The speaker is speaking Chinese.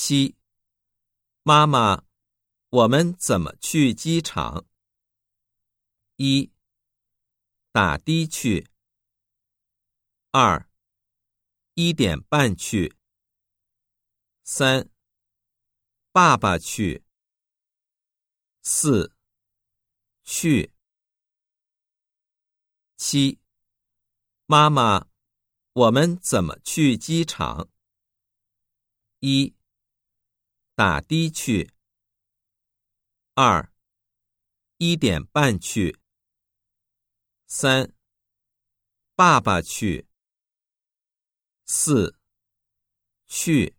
七，妈妈，我们怎么去机场？一，打的去。二，一点半去。三，爸爸去。四，去。七，妈妈，我们怎么去机场？一。打的去。二，一点半去。三，爸爸去。四，去。